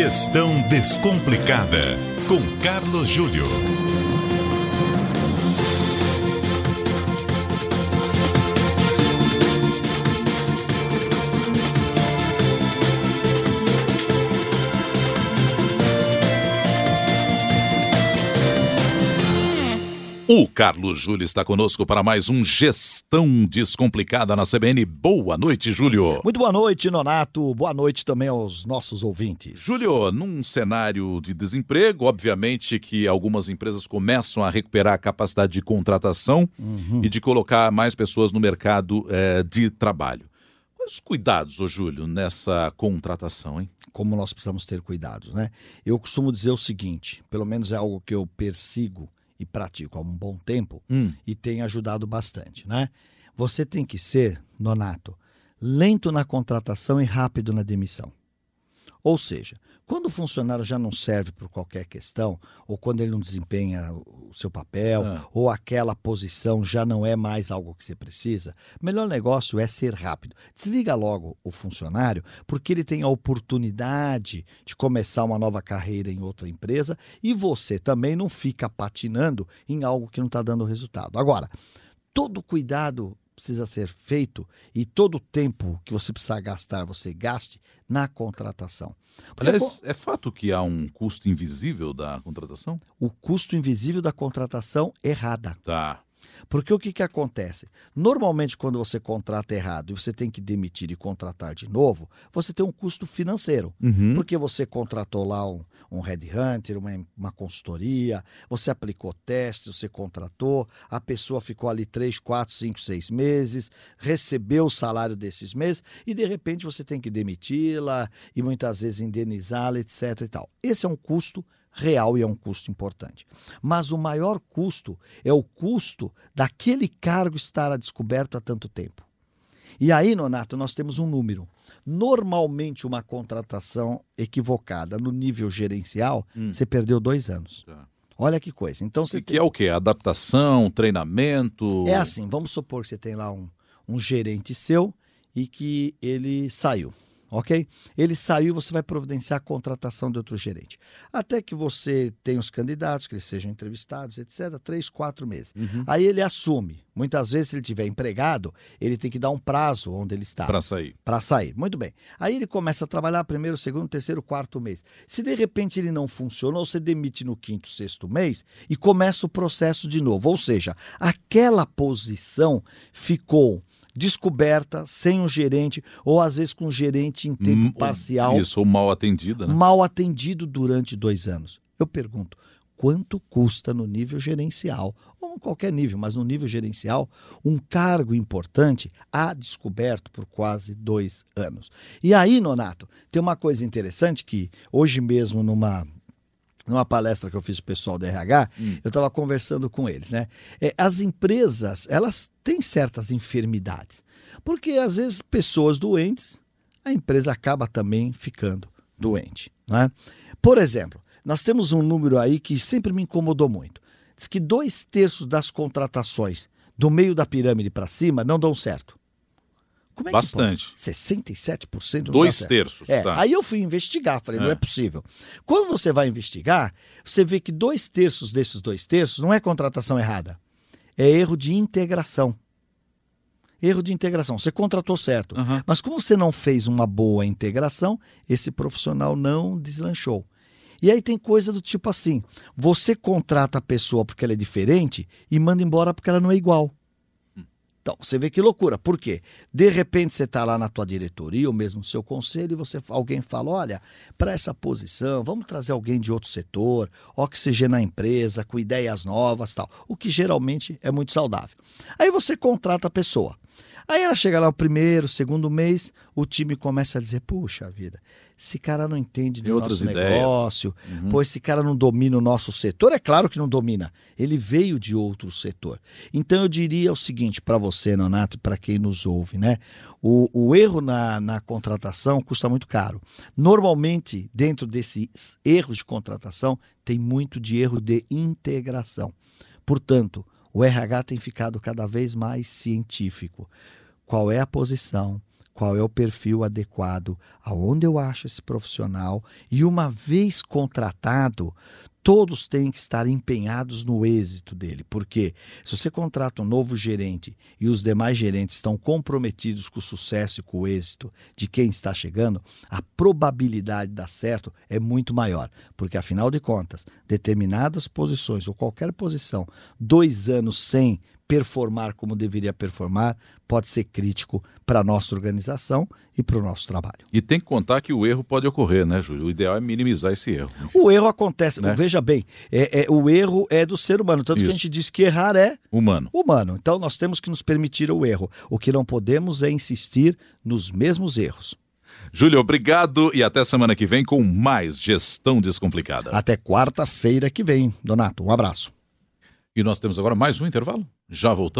Gestão Descomplicada, com Carlos Júlio. O Carlos Júlio está conosco para mais um Gestão Descomplicada na CBN. Boa noite, Júlio. Muito boa noite, Nonato. Boa noite também aos nossos ouvintes. Júlio, num cenário de desemprego, obviamente que algumas empresas começam a recuperar a capacidade de contratação uhum. e de colocar mais pessoas no mercado é, de trabalho. Quais os cuidados, ô Júlio, nessa contratação, hein? Como nós precisamos ter cuidados, né? Eu costumo dizer o seguinte, pelo menos é algo que eu persigo e pratico há um bom tempo hum. e tem ajudado bastante, né? Você tem que ser, nonato, lento na contratação e rápido na demissão. Ou seja, quando o funcionário já não serve por qualquer questão, ou quando ele não desempenha o seu papel, ah. ou aquela posição já não é mais algo que você precisa, o melhor negócio é ser rápido. Desliga logo o funcionário, porque ele tem a oportunidade de começar uma nova carreira em outra empresa e você também não fica patinando em algo que não está dando resultado. Agora, todo cuidado precisa ser feito e todo o tempo que você precisa gastar, você gaste na contratação. Aliás, é fato que há um custo invisível da contratação? O custo invisível da contratação errada. Tá. Porque o que, que acontece? Normalmente, quando você contrata errado e você tem que demitir e contratar de novo, você tem um custo financeiro. Uhum. Porque você contratou lá um, um headhunter, uma, uma consultoria, você aplicou testes, você contratou, a pessoa ficou ali 3, 4, 5, 6 meses, recebeu o salário desses meses e de repente você tem que demiti-la e muitas vezes indenizá-la, etc. E tal. Esse é um custo real e é um custo importante. Mas o maior custo é o custo daquele cargo estar a descoberto há tanto tempo. E aí, Nonato, nós temos um número. Normalmente, uma contratação equivocada no nível gerencial, hum. você perdeu dois anos. Tá. Olha que coisa. Então você e tem... que é o quê? Adaptação, treinamento? É assim, vamos supor que você tem lá um, um gerente seu e que ele saiu ok? Ele saiu, você vai providenciar a contratação de outro gerente. Até que você tenha os candidatos, que eles sejam entrevistados, etc., três, quatro meses. Uhum. Aí ele assume. Muitas vezes, se ele tiver empregado, ele tem que dar um prazo onde ele está. Para sair. Para sair. Muito bem. Aí ele começa a trabalhar primeiro, segundo, terceiro, quarto mês. Se de repente ele não funcionou, você demite no quinto, sexto mês e começa o processo de novo. Ou seja, aquela posição ficou descoberta, sem um gerente, ou às vezes com um gerente em tempo hum, parcial. Isso, ou mal atendida, né? Mal atendido durante dois anos. Eu pergunto, quanto custa no nível gerencial, ou em qualquer nível, mas no nível gerencial, um cargo importante a descoberto por quase dois anos. E aí, Nonato, tem uma coisa interessante que hoje mesmo numa numa palestra que eu fiz o pessoal do RH, hum. eu estava conversando com eles, né? É, as empresas, elas têm certas enfermidades. Porque às vezes pessoas doentes, a empresa acaba também ficando doente, né? Por exemplo, nós temos um número aí que sempre me incomodou muito. Diz que dois terços das contratações do meio da pirâmide para cima não dão certo. Como é Bastante. Que 67% Dois terços. É, tá. Aí eu fui investigar, falei, é. não é possível. Quando você vai investigar, você vê que dois terços desses dois terços não é contratação errada, é erro de integração. Erro de integração. Você contratou certo, uhum. mas como você não fez uma boa integração, esse profissional não deslanchou. E aí tem coisa do tipo assim: você contrata a pessoa porque ela é diferente e manda embora porque ela não é igual. Então, você vê que loucura. Por quê? De repente você está lá na tua diretoria ou mesmo no seu conselho e você, alguém fala, olha, para essa posição, vamos trazer alguém de outro setor, oxigenar a empresa, com ideias novas tal. O que geralmente é muito saudável. Aí você contrata a pessoa. Aí ela chega lá o primeiro, segundo mês, o time começa a dizer: puxa vida, esse cara não entende do nosso ideias. negócio, uhum. pô, esse cara não domina o nosso setor. É claro que não domina, ele veio de outro setor. Então eu diria o seguinte para você, Nonato, para quem nos ouve, né? O, o erro na, na contratação custa muito caro. Normalmente, dentro desses erros de contratação, tem muito de erro de integração. Portanto, o RH tem ficado cada vez mais científico. Qual é a posição, qual é o perfil adequado, aonde eu acho esse profissional? E uma vez contratado, todos têm que estar empenhados no êxito dele, porque se você contrata um novo gerente e os demais gerentes estão comprometidos com o sucesso e com o êxito de quem está chegando, a probabilidade de dar certo é muito maior, porque afinal de contas, determinadas posições ou qualquer posição, dois anos sem performar como deveria performar pode ser crítico para a nossa organização e para o nosso trabalho. E tem que contar que o erro pode ocorrer, né, Júlio? O ideal é minimizar esse erro. O erro acontece, né? veja bem, é, é, o erro é do ser humano, tanto Isso. que a gente diz que errar é humano. humano. Então nós temos que nos permitir o erro. O que não podemos é insistir nos mesmos erros. Júlio, obrigado e até semana que vem com mais Gestão Descomplicada. Até quarta-feira que vem, Donato. Um abraço. E nós temos agora mais um intervalo. Já voltamos.